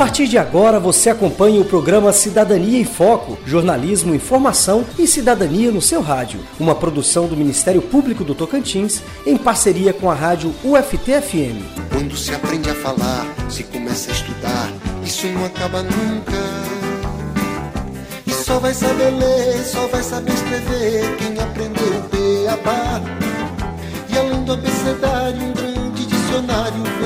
partir de agora você acompanha o programa Cidadania em Foco, jornalismo, informação e cidadania no seu rádio, uma produção do Ministério Público do Tocantins em parceria com a rádio UFT-FM. Quando se aprende a falar, se começa a estudar, isso não acaba nunca. E só vai saber ler, só vai saber escrever quem aprendeu o beabá. E além do abecedário, um grande dicionário.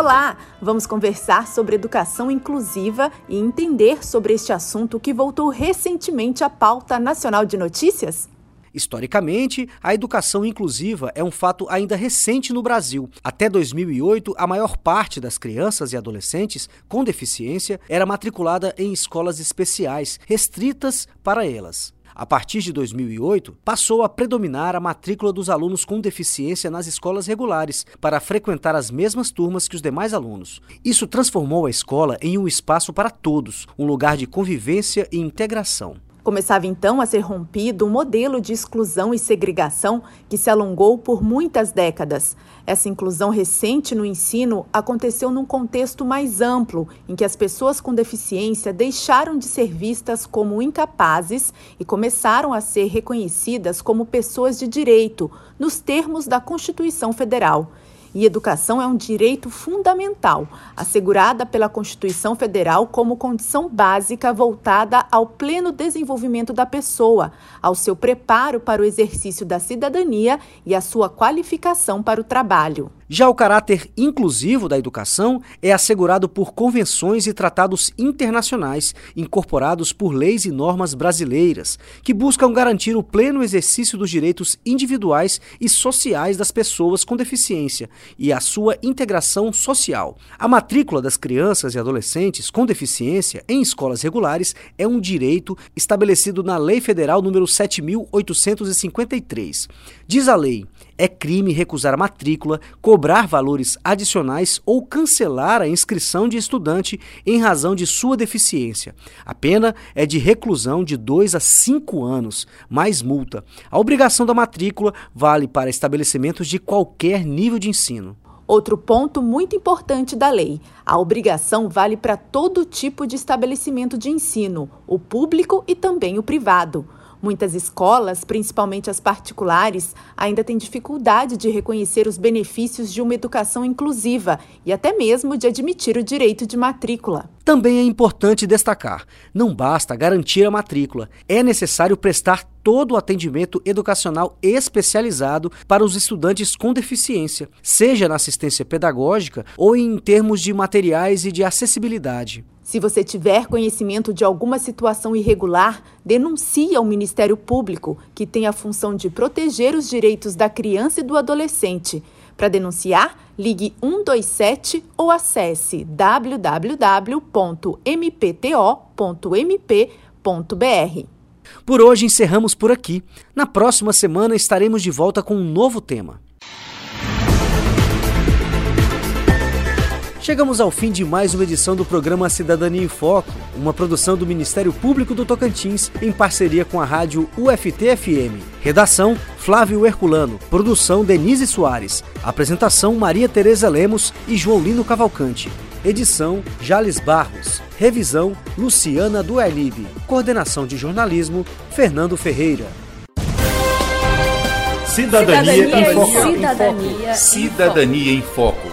Olá! Vamos conversar sobre educação inclusiva e entender sobre este assunto que voltou recentemente à pauta nacional de notícias? Historicamente, a educação inclusiva é um fato ainda recente no Brasil. Até 2008, a maior parte das crianças e adolescentes com deficiência era matriculada em escolas especiais, restritas para elas. A partir de 2008, passou a predominar a matrícula dos alunos com deficiência nas escolas regulares, para frequentar as mesmas turmas que os demais alunos. Isso transformou a escola em um espaço para todos, um lugar de convivência e integração. Começava então a ser rompido um modelo de exclusão e segregação que se alongou por muitas décadas. Essa inclusão recente no ensino aconteceu num contexto mais amplo, em que as pessoas com deficiência deixaram de ser vistas como incapazes e começaram a ser reconhecidas como pessoas de direito, nos termos da Constituição Federal. E educação é um direito fundamental, assegurada pela Constituição Federal como condição básica voltada ao pleno desenvolvimento da pessoa, ao seu preparo para o exercício da cidadania e à sua qualificação para o trabalho. Já o caráter inclusivo da educação é assegurado por convenções e tratados internacionais incorporados por leis e normas brasileiras, que buscam garantir o pleno exercício dos direitos individuais e sociais das pessoas com deficiência e a sua integração social. A matrícula das crianças e adolescentes com deficiência em escolas regulares é um direito estabelecido na Lei Federal número 7853. Diz a lei: é crime recusar a matrícula, cobrar valores adicionais ou cancelar a inscrição de estudante em razão de sua deficiência. A pena é de reclusão de 2 a 5 anos, mais multa. A obrigação da matrícula vale para estabelecimentos de qualquer nível de ensino. Outro ponto muito importante da lei: a obrigação vale para todo tipo de estabelecimento de ensino, o público e também o privado. Muitas escolas, principalmente as particulares, ainda têm dificuldade de reconhecer os benefícios de uma educação inclusiva e até mesmo de admitir o direito de matrícula. Também é importante destacar: não basta garantir a matrícula, é necessário prestar todo o atendimento educacional especializado para os estudantes com deficiência, seja na assistência pedagógica ou em termos de materiais e de acessibilidade. Se você tiver conhecimento de alguma situação irregular, denuncie ao Ministério Público, que tem a função de proteger os direitos da criança e do adolescente. Para denunciar, ligue 127 ou acesse www.mpto.mp.br. Por hoje encerramos por aqui. Na próxima semana estaremos de volta com um novo tema. Chegamos ao fim de mais uma edição do programa Cidadania em Foco, uma produção do Ministério Público do Tocantins em parceria com a rádio UFT-FM. Redação: Flávio Herculano. Produção: Denise Soares. Apresentação: Maria Tereza Lemos e João Lino Cavalcante. Edição: Jales Barros. Revisão: Luciana Duelib. Coordenação de jornalismo: Fernando Ferreira. Cidadania, Cidadania em Foco. Cidadania, Cidadania em Foco.